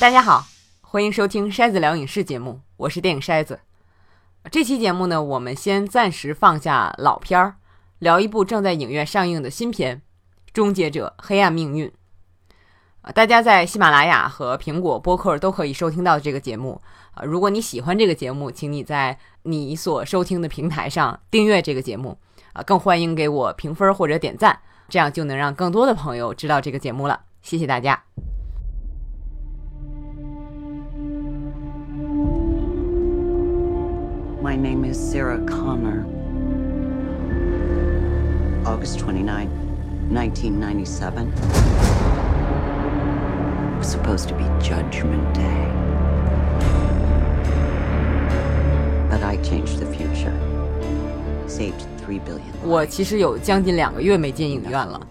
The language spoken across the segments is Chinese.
大家好，欢迎收听筛子聊影视节目，我是电影筛子。这期节目呢，我们先暂时放下老片儿，聊一部正在影院上映的新片《终结者：黑暗命运》。大家在喜马拉雅和苹果播客都可以收听到这个节目。啊，如果你喜欢这个节目，请你在你所收听的平台上订阅这个节目。啊，更欢迎给我评分或者点赞，这样就能让更多的朋友知道这个节目了。谢谢大家。My name is Sarah Connor. August 29, 1997. It was supposed to be Judgment Day. But I changed the future. Saved three billion. 我其实有将近两个月没进影院了，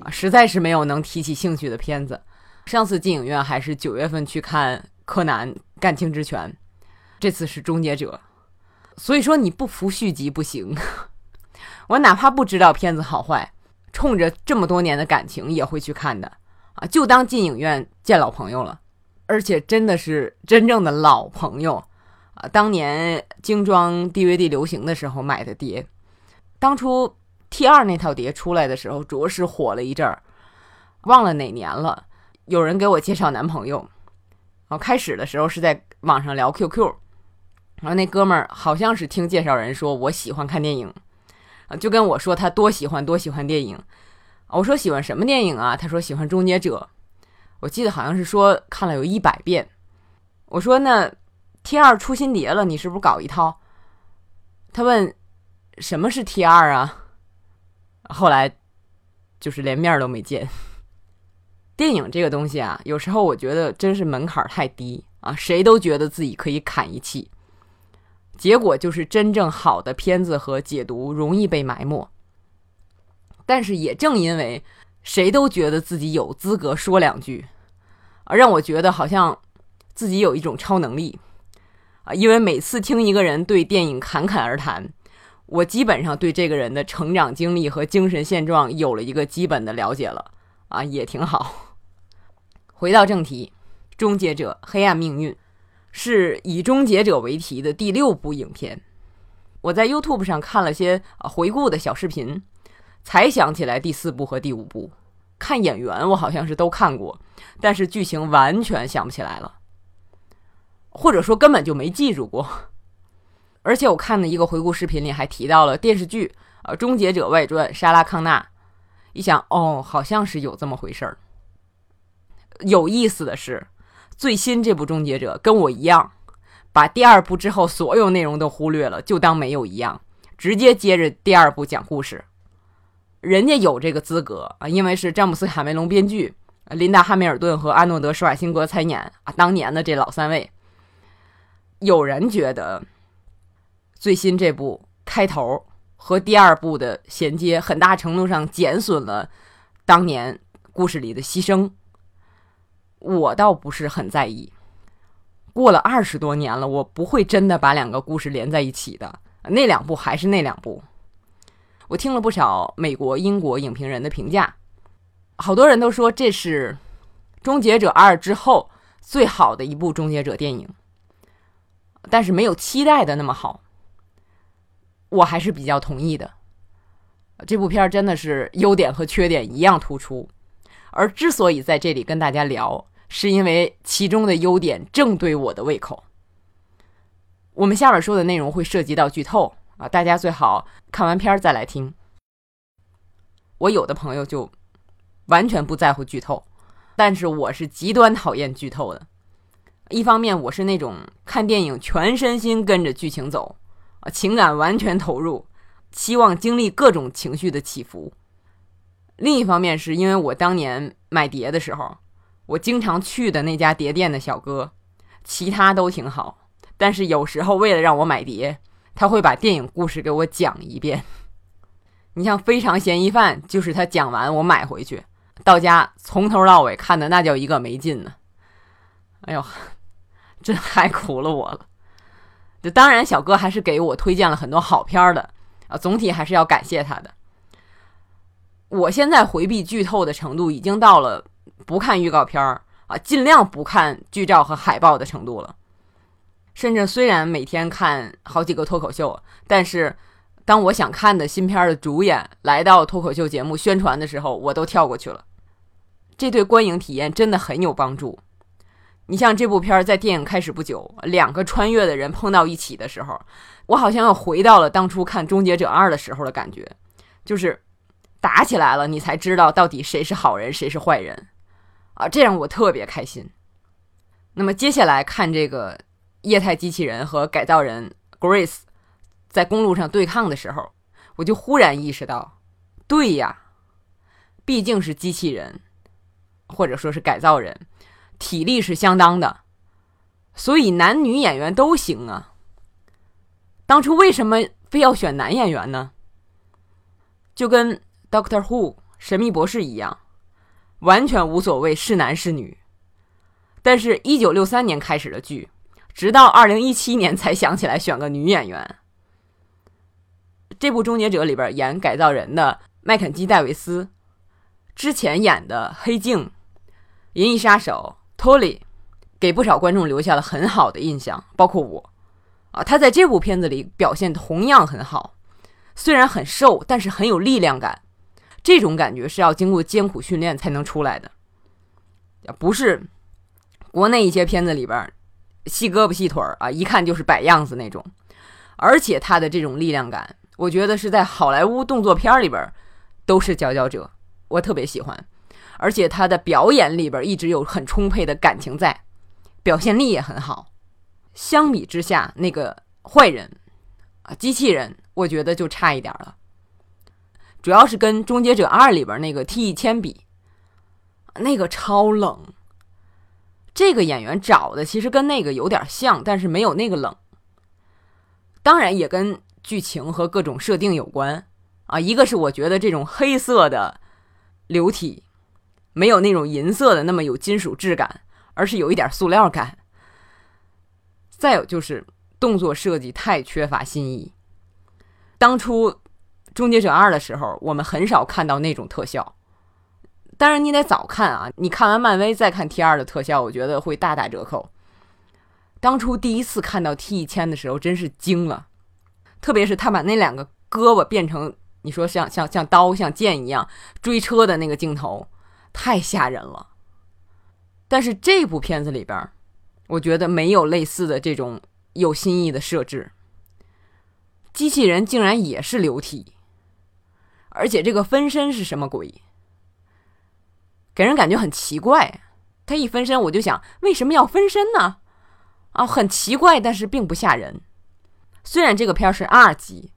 啊，实在是没有能提起兴趣的片子。上次进影院还是九月份去看《柯南：干青之拳》，这次是《终结者》。所以说你不服续集不行，我哪怕不知道片子好坏，冲着这么多年的感情也会去看的啊！就当进影院见老朋友了，而且真的是真正的老朋友啊！当年精装 DVD 流行的时候买的碟，当初 T 二那套碟出来的时候，着实火了一阵儿，忘了哪年了。有人给我介绍男朋友，哦，开始的时候是在网上聊 QQ。然后那哥们儿好像是听介绍人说我喜欢看电影，啊，就跟我说他多喜欢多喜欢电影。我说喜欢什么电影啊？他说喜欢《终结者》。我记得好像是说看了有一百遍。我说那 T 二出新碟了，你是不是搞一套？他问什么是 T 二啊？后来就是连面都没见。电影这个东西啊，有时候我觉得真是门槛太低啊，谁都觉得自己可以砍一气。结果就是真正好的片子和解读容易被埋没，但是也正因为谁都觉得自己有资格说两句，啊，让我觉得好像自己有一种超能力，啊，因为每次听一个人对电影侃侃而谈，我基本上对这个人的成长经历和精神现状有了一个基本的了解了，啊，也挺好。回到正题，《终结者：黑暗命运》。是以终结者为题的第六部影片。我在 YouTube 上看了些回顾的小视频，才想起来第四部和第五部。看演员，我好像是都看过，但是剧情完全想不起来了，或者说根本就没记住过。而且我看的一个回顾视频里还提到了电视剧《呃终结者外传》莎拉康纳。一想，哦，好像是有这么回事儿。有意思的是。最新这部《终结者》跟我一样，把第二部之后所有内容都忽略了，就当没有一样，直接接着第二部讲故事。人家有这个资格啊，因为是詹姆斯·卡梅隆编剧，琳达·汉密尔顿和阿诺德·施瓦辛格参演啊，当年的这老三位。有人觉得最新这部开头和第二部的衔接，很大程度上减损了当年故事里的牺牲。我倒不是很在意，过了二十多年了，我不会真的把两个故事连在一起的。那两部还是那两部。我听了不少美国、英国影评人的评价，好多人都说这是《终结者二》之后最好的一部《终结者》电影，但是没有期待的那么好。我还是比较同意的。这部片真的是优点和缺点一样突出，而之所以在这里跟大家聊。是因为其中的优点正对我的胃口。我们下边说的内容会涉及到剧透啊，大家最好看完片儿再来听。我有的朋友就完全不在乎剧透，但是我是极端讨厌剧透的。一方面，我是那种看电影全身心跟着剧情走啊，情感完全投入，希望经历各种情绪的起伏；另一方面，是因为我当年买碟的时候。我经常去的那家碟店的小哥，其他都挺好，但是有时候为了让我买碟，他会把电影故事给我讲一遍。你像《非常嫌疑犯》，就是他讲完我买回去，到家从头到尾看的那叫一个没劲呢。哎呦，真害苦了我了。这当然，小哥还是给我推荐了很多好片的啊，总体还是要感谢他的。我现在回避剧透的程度已经到了。不看预告片儿啊，尽量不看剧照和海报的程度了。甚至虽然每天看好几个脱口秀，但是当我想看的新片的主演来到脱口秀节目宣传的时候，我都跳过去了。这对观影体验真的很有帮助。你像这部片儿在电影开始不久，两个穿越的人碰到一起的时候，我好像又回到了当初看《终结者二》的时候的感觉，就是打起来了，你才知道到底谁是好人，谁是坏人，啊，这让我特别开心。那么接下来看这个。液态机器人和改造人 Grace 在公路上对抗的时候，我就忽然意识到，对呀，毕竟是机器人，或者说是改造人，体力是相当的，所以男女演员都行啊。当初为什么非要选男演员呢？就跟 Doctor Who 神秘博士一样，完全无所谓是男是女。但是，一九六三年开始的剧。直到二零一七年才想起来选个女演员。这部《终结者》里边演改造人的麦肯基·戴维斯，之前演的《黑镜》《银翼杀手》托里，给不少观众留下了很好的印象，包括我。啊，他在这部片子里表现同样很好，虽然很瘦，但是很有力量感。这种感觉是要经过艰苦训练才能出来的，不是国内一些片子里边。细胳膊细腿啊，一看就是摆样子那种，而且他的这种力量感，我觉得是在好莱坞动作片里边都是佼佼者，我特别喜欢。而且他的表演里边一直有很充沛的感情在，表现力也很好。相比之下，那个坏人啊，机器人，我觉得就差一点了。主要是跟《终结者二》里边那个 T 一千比，那个超冷。这个演员找的其实跟那个有点像，但是没有那个冷。当然也跟剧情和各种设定有关啊。一个是我觉得这种黑色的流体没有那种银色的那么有金属质感，而是有一点塑料感。再有就是动作设计太缺乏新意。当初《终结者二》的时候，我们很少看到那种特效。当然，你得早看啊！你看完漫威再看 T 二的特效，我觉得会大打折扣。当初第一次看到 T 一千的时候，真是惊了，特别是他把那两个胳膊变成你说像像像刀像剑一样追车的那个镜头，太吓人了。但是这部片子里边，我觉得没有类似的这种有新意的设置，机器人竟然也是流体，而且这个分身是什么鬼？给人感觉很奇怪，他一分身，我就想为什么要分身呢？啊，很奇怪，但是并不吓人。虽然这个片儿是 R 级，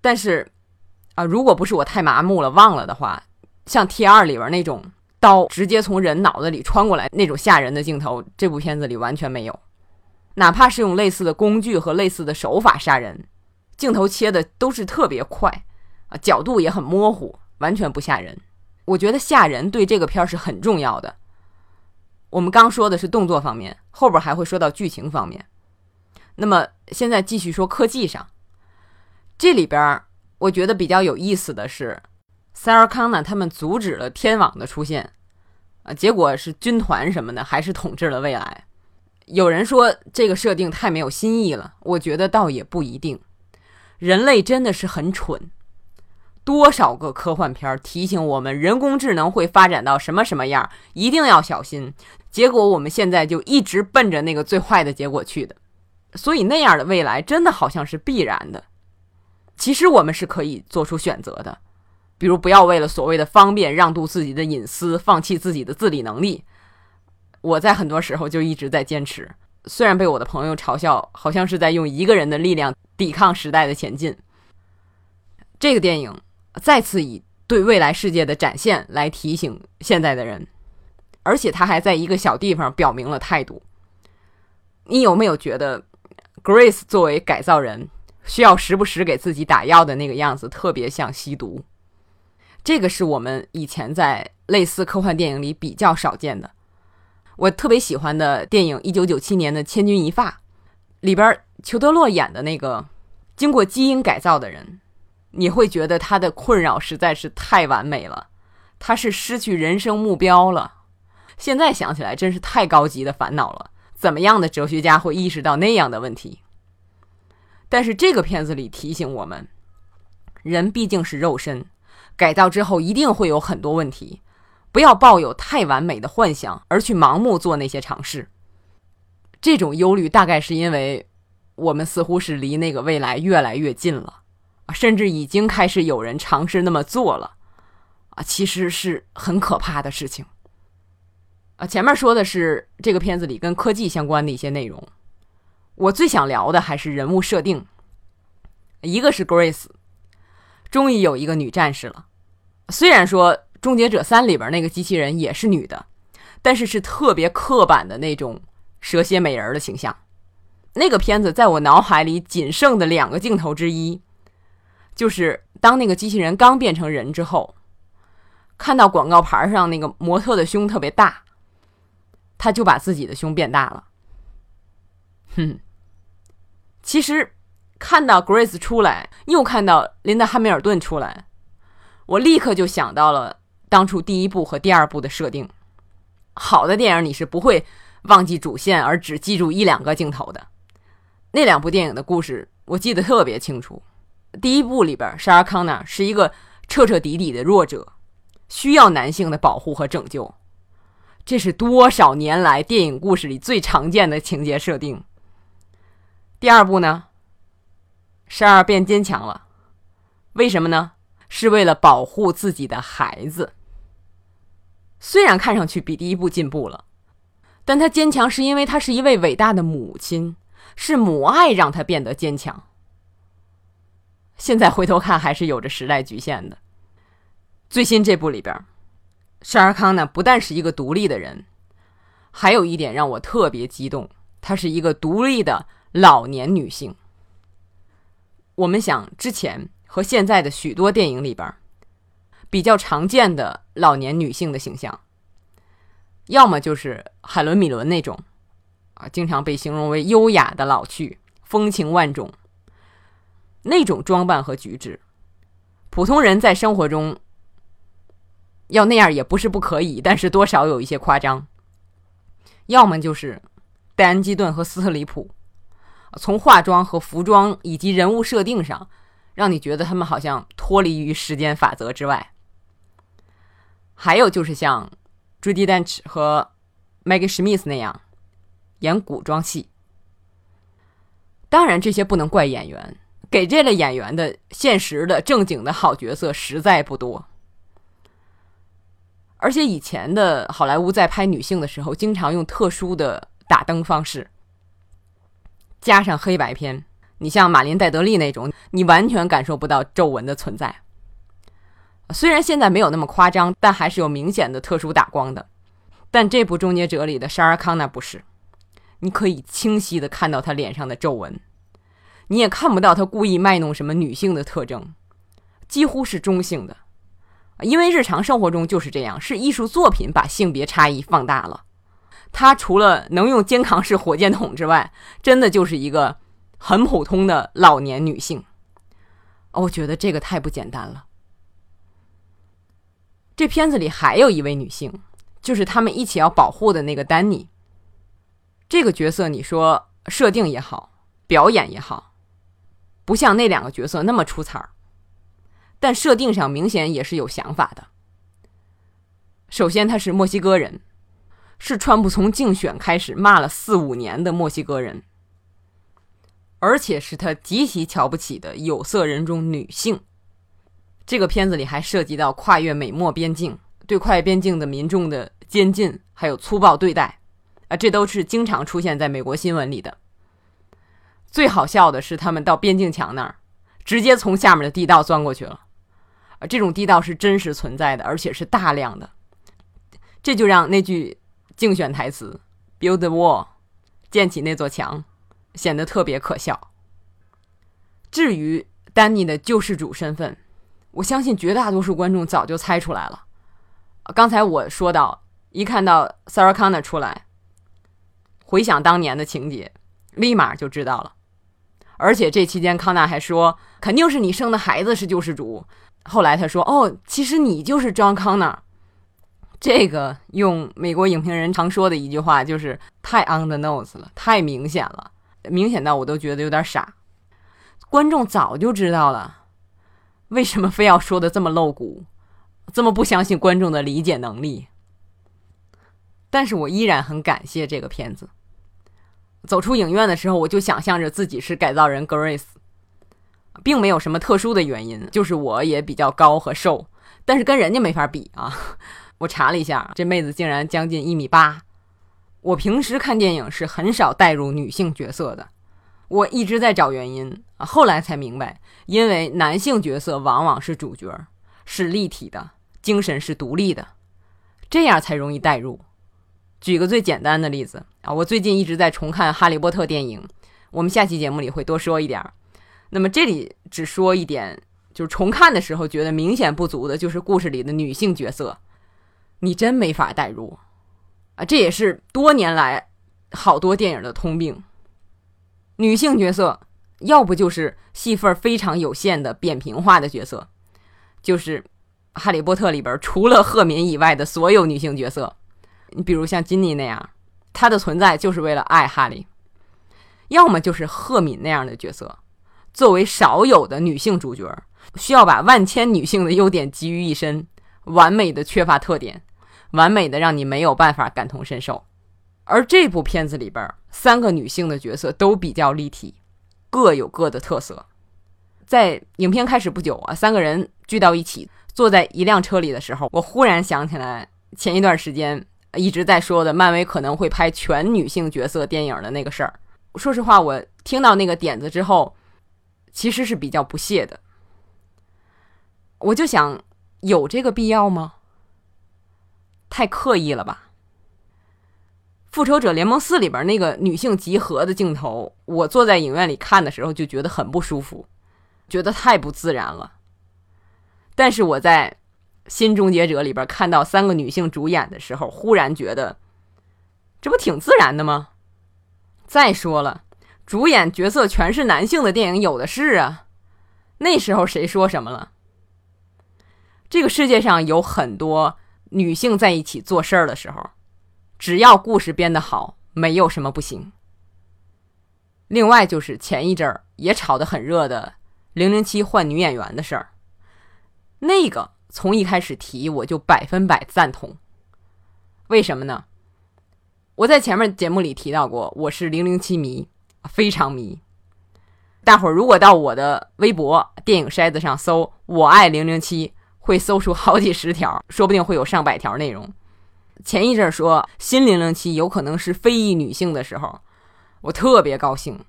但是啊，如果不是我太麻木了忘了的话，像 T 二里边那种刀直接从人脑子里穿过来那种吓人的镜头，这部片子里完全没有。哪怕是用类似的工具和类似的手法杀人，镜头切的都是特别快，啊，角度也很模糊，完全不吓人。我觉得吓人对这个片儿是很重要的。我们刚说的是动作方面，后边还会说到剧情方面。那么现在继续说科技上，这里边我觉得比较有意思的是，塞尔康呢他们阻止了天网的出现，啊，结果是军团什么的还是统治了未来。有人说这个设定太没有新意了，我觉得倒也不一定。人类真的是很蠢。多少个科幻片提醒我们人工智能会发展到什么什么样，一定要小心。结果我们现在就一直奔着那个最坏的结果去的，所以那样的未来真的好像是必然的。其实我们是可以做出选择的，比如不要为了所谓的方便让渡自己的隐私，放弃自己的自理能力。我在很多时候就一直在坚持，虽然被我的朋友嘲笑，好像是在用一个人的力量抵抗时代的前进。这个电影。再次以对未来世界的展现来提醒现在的人，而且他还在一个小地方表明了态度。你有没有觉得 Grace 作为改造人，需要时不时给自己打药的那个样子，特别像吸毒？这个是我们以前在类似科幻电影里比较少见的。我特别喜欢的电影，一九九七年的《千钧一发》里边，裘德洛演的那个经过基因改造的人。你会觉得他的困扰实在是太完美了，他是失去人生目标了，现在想起来真是太高级的烦恼了。怎么样的哲学家会意识到那样的问题？但是这个片子里提醒我们，人毕竟是肉身，改造之后一定会有很多问题，不要抱有太完美的幻想而去盲目做那些尝试。这种忧虑大概是因为我们似乎是离那个未来越来越近了，甚至已经开始有人尝试那么做了，啊，其实是很可怕的事情。啊，前面说的是这个片子里跟科技相关的一些内容，我最想聊的还是人物设定。一个是 Grace，终于有一个女战士了。虽然说《终结者三》里边那个机器人也是女的，但是是特别刻板的那种蛇蝎美人的形象。那个片子在我脑海里仅剩的两个镜头之一，就是当那个机器人刚变成人之后，看到广告牌上那个模特的胸特别大。他就把自己的胸变大了，哼。其实看到 Grace 出来，又看到琳达·汉密尔顿出来，我立刻就想到了当初第一部和第二部的设定。好的电影你是不会忘记主线，而只记住一两个镜头的。那两部电影的故事我记得特别清楚。第一部里边，沙尔康纳是一个彻彻底底的弱者，需要男性的保护和拯救。这是多少年来电影故事里最常见的情节设定。第二部呢，沙尔变坚强了，为什么呢？是为了保护自己的孩子。虽然看上去比第一部进步了，但他坚强是因为他是一位伟大的母亲，是母爱让他变得坚强。现在回头看，还是有着时代局限的。最新这部里边。沙尔康呢，不但是一个独立的人，还有一点让我特别激动，她是一个独立的老年女性。我们想，之前和现在的许多电影里边，比较常见的老年女性的形象，要么就是海伦·米伦那种，啊，经常被形容为优雅的老去、风情万种，那种装扮和举止，普通人在生活中。要那样也不是不可以，但是多少有一些夸张。要么就是戴安·基顿和斯特里普，从化妆和服装以及人物设定上，让你觉得他们好像脱离于时间法则之外。还有就是像朱迪·丹奇和 Maggie Smith 那样演古装戏。当然，这些不能怪演员，给这类演员的现实的正经的好角色实在不多。而且以前的好莱坞在拍女性的时候，经常用特殊的打灯方式，加上黑白片。你像马琳·戴德利那种，你完全感受不到皱纹的存在。虽然现在没有那么夸张，但还是有明显的特殊打光的。但这部《终结者》里的沙尔康纳不是，你可以清晰的看到他脸上的皱纹，你也看不到他故意卖弄什么女性的特征，几乎是中性的。因为日常生活中就是这样，是艺术作品把性别差异放大了。她除了能用肩扛式火箭筒之外，真的就是一个很普通的老年女性。我觉得这个太不简单了。这片子里还有一位女性，就是他们一起要保护的那个丹尼。这个角色，你说设定也好，表演也好，不像那两个角色那么出彩儿。但设定上明显也是有想法的。首先，他是墨西哥人，是川普从竞选开始骂了四五年的墨西哥人，而且是他极其瞧不起的有色人种女性。这个片子里还涉及到跨越美墨边境，对跨越边境的民众的监禁还有粗暴对待，啊，这都是经常出现在美国新闻里的。最好笑的是，他们到边境墙那儿，直接从下面的地道钻过去了。而这种地道是真实存在的，而且是大量的，这就让那句竞选台词 “build the wall”，建起那座墙，显得特别可笑。至于丹尼的救世主身份，我相信绝大多数观众早就猜出来了。刚才我说到，一看到 Sarah Connor 出来，回想当年的情节，立马就知道了。而且这期间，康纳还说：“肯定是你生的孩子是救世主。”后来他说：“哦，其实你就是 John Connor。”这个用美国影评人常说的一句话就是太 on the nose 了，太明显了，明显到我都觉得有点傻。观众早就知道了，为什么非要说的这么露骨，这么不相信观众的理解能力？但是我依然很感谢这个片子。走出影院的时候，我就想象着自己是改造人 Grace，并没有什么特殊的原因，就是我也比较高和瘦，但是跟人家没法比啊。我查了一下，这妹子竟然将近一米八。我平时看电影是很少带入女性角色的，我一直在找原因，后来才明白，因为男性角色往往是主角，是立体的，精神是独立的，这样才容易带入。举个最简单的例子啊，我最近一直在重看《哈利波特》电影，我们下期节目里会多说一点儿。那么这里只说一点，就是重看的时候觉得明显不足的，就是故事里的女性角色。你真没法代入啊！这也是多年来好多电影的通病。女性角色要不就是戏份非常有限的扁平化的角色，就是《哈利波特》里边除了赫敏以外的所有女性角色。你比如像金妮那样，她的存在就是为了爱哈利；要么就是赫敏那样的角色，作为少有的女性主角，需要把万千女性的优点集于一身，完美的缺乏特点。完美的让你没有办法感同身受，而这部片子里边三个女性的角色都比较立体，各有各的特色。在影片开始不久啊，三个人聚到一起，坐在一辆车里的时候，我忽然想起来前一段时间一直在说的漫威可能会拍全女性角色电影的那个事儿。说实话，我听到那个点子之后，其实是比较不屑的。我就想，有这个必要吗？太刻意了吧！《复仇者联盟四》里边那个女性集合的镜头，我坐在影院里看的时候就觉得很不舒服，觉得太不自然了。但是我在《新终结者》里边看到三个女性主演的时候，忽然觉得这不挺自然的吗？再说了，主演角色全是男性的电影有的是啊，那时候谁说什么了？这个世界上有很多。女性在一起做事儿的时候，只要故事编得好，没有什么不行。另外就是前一阵儿也炒得很热的《零零七》换女演员的事儿，那个从一开始提我就百分百赞同。为什么呢？我在前面节目里提到过，我是零零七迷，非常迷。大伙儿如果到我的微博电影筛子上搜“我爱零零七”。会搜出好几十条，说不定会有上百条内容。前一阵说新零零七有可能是非裔女性的时候，我特别高兴。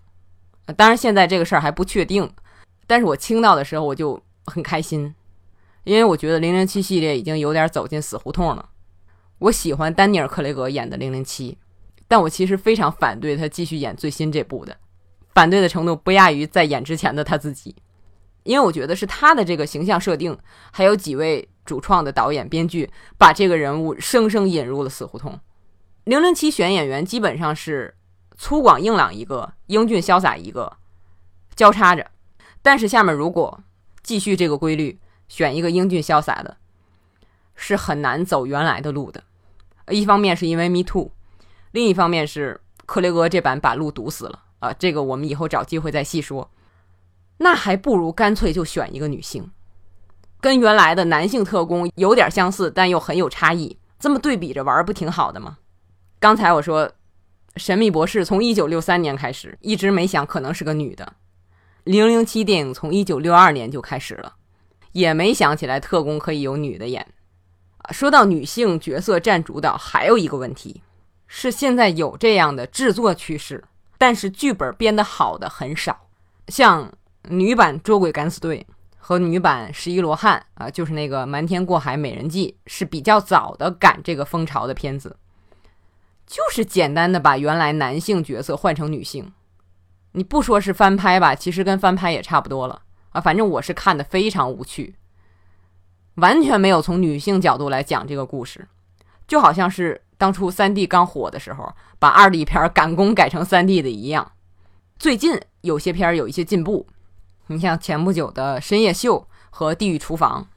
当然现在这个事儿还不确定，但是我听到的时候我就很开心，因为我觉得零零七系列已经有点走进死胡同了。我喜欢丹尼尔·克雷格演的零零七，但我其实非常反对他继续演最新这部的，反对的程度不亚于在演之前的他自己。因为我觉得是他的这个形象设定，还有几位主创的导演、编剧，把这个人物生生引入了死胡同。零零七选演员基本上是粗犷硬朗一个，英俊潇洒一个，交叉着。但是下面如果继续这个规律，选一个英俊潇洒的，是很难走原来的路的。一方面是因为 Me Too，另一方面是克雷格这版把路堵死了啊。这个我们以后找机会再细说。那还不如干脆就选一个女性，跟原来的男性特工有点相似，但又很有差异。这么对比着玩，不挺好的吗？刚才我说，《神秘博士》从一九六三年开始，一直没想可能是个女的；《零零七》电影从一九六二年就开始了，也没想起来特工可以有女的演。说到女性角色占主导，还有一个问题是，现在有这样的制作趋势，但是剧本编得好的很少，像。女版《捉鬼敢死队》和女版《十一罗汉》啊，就是那个《瞒天过海：美人计》，是比较早的赶这个风潮的片子。就是简单的把原来男性角色换成女性，你不说是翻拍吧，其实跟翻拍也差不多了啊。反正我是看的非常无趣，完全没有从女性角度来讲这个故事，就好像是当初三 D 刚火的时候，把二 D 片赶工改成三 D 的一样。最近有些片有一些进步。你像前不久的《深夜秀》和《地狱厨房》，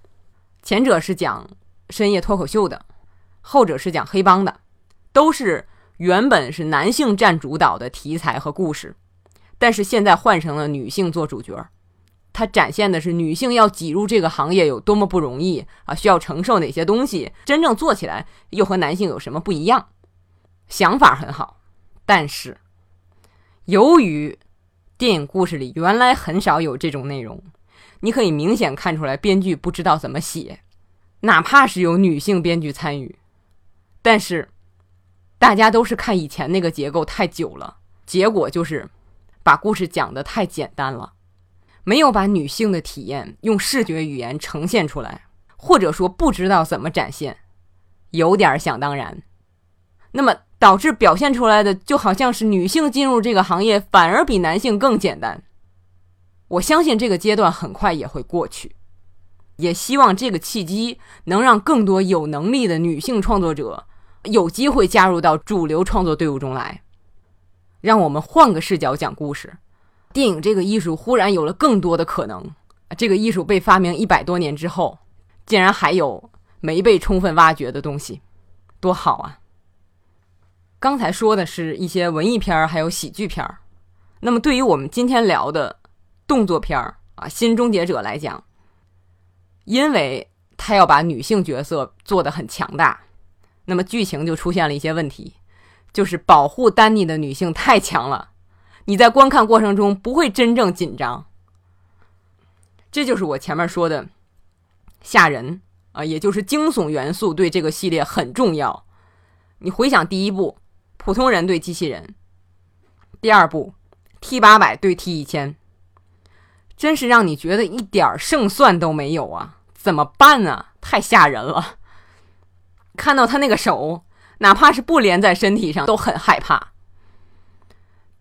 前者是讲深夜脱口秀的，后者是讲黑帮的，都是原本是男性占主导的题材和故事，但是现在换成了女性做主角。它展现的是女性要挤入这个行业有多么不容易啊，需要承受哪些东西，真正做起来又和男性有什么不一样？想法很好，但是由于电影故事里原来很少有这种内容，你可以明显看出来编剧不知道怎么写，哪怕是有女性编剧参与，但是大家都是看以前那个结构太久了，结果就是把故事讲得太简单了。没有把女性的体验用视觉语言呈现出来，或者说不知道怎么展现，有点想当然。那么导致表现出来的就好像是女性进入这个行业反而比男性更简单。我相信这个阶段很快也会过去，也希望这个契机能让更多有能力的女性创作者有机会加入到主流创作队伍中来，让我们换个视角讲故事。电影这个艺术忽然有了更多的可能，这个艺术被发明一百多年之后，竟然还有没被充分挖掘的东西，多好啊！刚才说的是一些文艺片儿，还有喜剧片儿。那么对于我们今天聊的动作片儿啊，《新终结者》来讲，因为他要把女性角色做得很强大，那么剧情就出现了一些问题，就是保护丹尼的女性太强了。你在观看过程中不会真正紧张，这就是我前面说的吓人啊，也就是惊悚元素对这个系列很重要。你回想第一部普通人对机器人，第二部 T 八百对 T 一千，真是让你觉得一点胜算都没有啊！怎么办呢？太吓人了，看到他那个手，哪怕是不连在身体上都很害怕。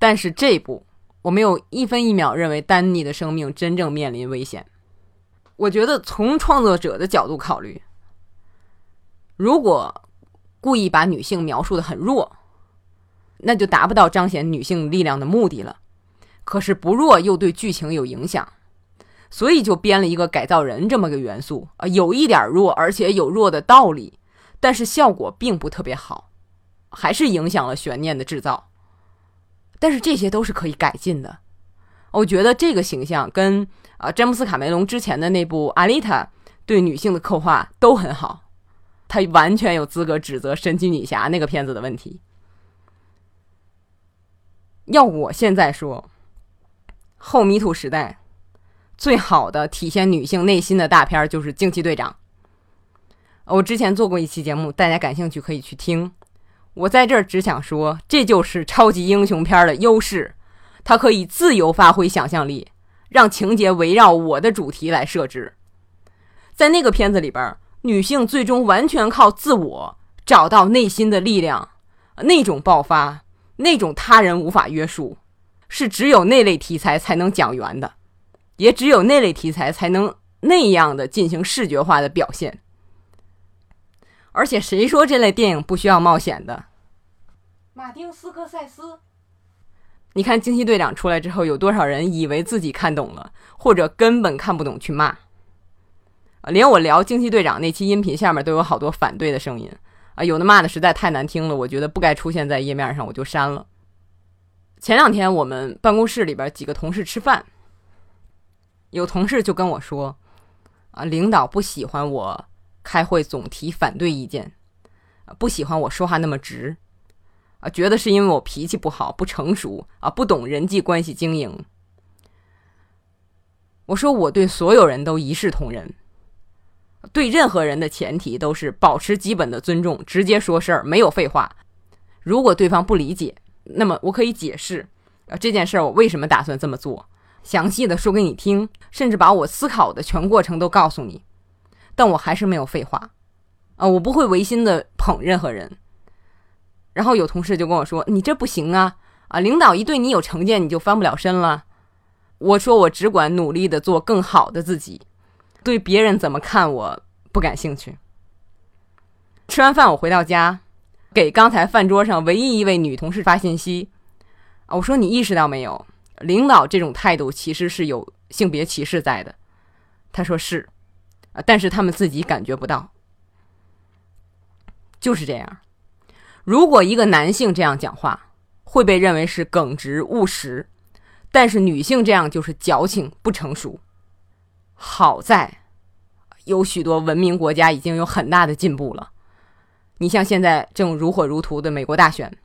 但是这一部我没有一分一秒认为丹尼的生命真正面临危险。我觉得从创作者的角度考虑，如果故意把女性描述的很弱，那就达不到彰显女性力量的目的了。可是不弱又对剧情有影响，所以就编了一个改造人这么个元素啊，有一点弱，而且有弱的道理，但是效果并不特别好，还是影响了悬念的制造。但是这些都是可以改进的，我觉得这个形象跟啊詹姆斯卡梅隆之前的那部《阿丽塔》对女性的刻画都很好，他完全有资格指责神奇女侠那个片子的问题。要我现在说，后迷途时代最好的体现女性内心的大片就是《惊奇队长》。我之前做过一期节目，大家感兴趣可以去听。我在这儿只想说，这就是超级英雄片的优势，它可以自由发挥想象力，让情节围绕我的主题来设置。在那个片子里边，女性最终完全靠自我找到内心的力量，那种爆发，那种他人无法约束，是只有那类题材才能讲圆的，也只有那类题材才能那样的进行视觉化的表现。而且谁说这类电影不需要冒险的？马丁斯科塞斯，你看《惊奇队长》出来之后，有多少人以为自己看懂了，或者根本看不懂去骂？啊，连我聊《惊奇队长》那期音频下面都有好多反对的声音啊，有的骂的实在太难听了，我觉得不该出现在页面上，我就删了。前两天我们办公室里边几个同事吃饭，有同事就跟我说，啊，领导不喜欢我。开会总提反对意见，不喜欢我说话那么直，啊，觉得是因为我脾气不好、不成熟啊，不懂人际关系经营。我说我对所有人都一视同仁，对任何人的前提都是保持基本的尊重，直接说事儿，没有废话。如果对方不理解，那么我可以解释，啊，这件事儿我为什么打算这么做，详细的说给你听，甚至把我思考的全过程都告诉你。但我还是没有废话，啊，我不会违心的捧任何人。然后有同事就跟我说：“你这不行啊，啊，领导一对你有成见，你就翻不了身了。”我说：“我只管努力的做更好的自己，对别人怎么看我不感兴趣。”吃完饭我回到家，给刚才饭桌上唯一一位女同事发信息，啊，我说：“你意识到没有，领导这种态度其实是有性别歧视在的。”他说：“是。”但是他们自己感觉不到，就是这样。如果一个男性这样讲话，会被认为是耿直务实；但是女性这样就是矫情不成熟。好在有许多文明国家已经有很大的进步了。你像现在正如火如荼的美国大选，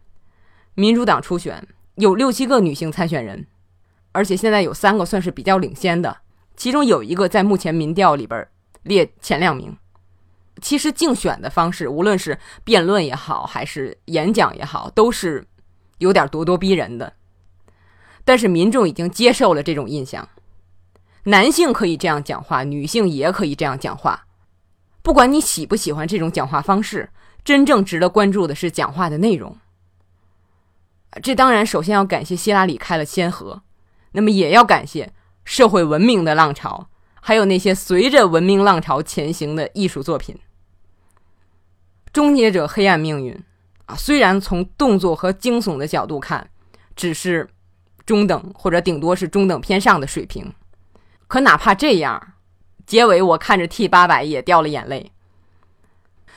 民主党初选有六七个女性参选人，而且现在有三个算是比较领先的，其中有一个在目前民调里边列前两名。其实竞选的方式，无论是辩论也好，还是演讲也好，都是有点咄咄逼人的。但是民众已经接受了这种印象，男性可以这样讲话，女性也可以这样讲话。不管你喜不喜欢这种讲话方式，真正值得关注的是讲话的内容。这当然首先要感谢希拉里开了先河，那么也要感谢社会文明的浪潮，还有那些随着文明浪潮前行的艺术作品。终结者黑暗命运，啊，虽然从动作和惊悚的角度看，只是中等或者顶多是中等偏上的水平，可哪怕这样，结尾我看着 T 八百也掉了眼泪。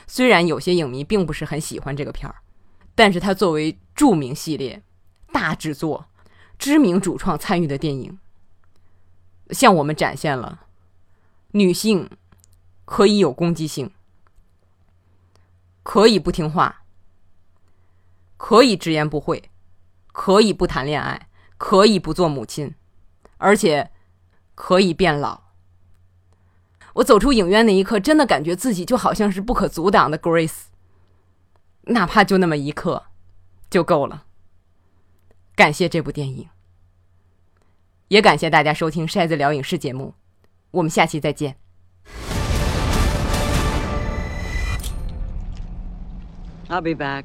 虽然有些影迷并不是很喜欢这个片儿，但是它作为著名系列、大制作、知名主创参与的电影，向我们展现了女性可以有攻击性。可以不听话，可以直言不讳，可以不谈恋爱，可以不做母亲，而且可以变老。我走出影院那一刻，真的感觉自己就好像是不可阻挡的 Grace，哪怕就那么一刻，就够了。感谢这部电影，也感谢大家收听《筛子聊影视》节目，我们下期再见。I'll be back.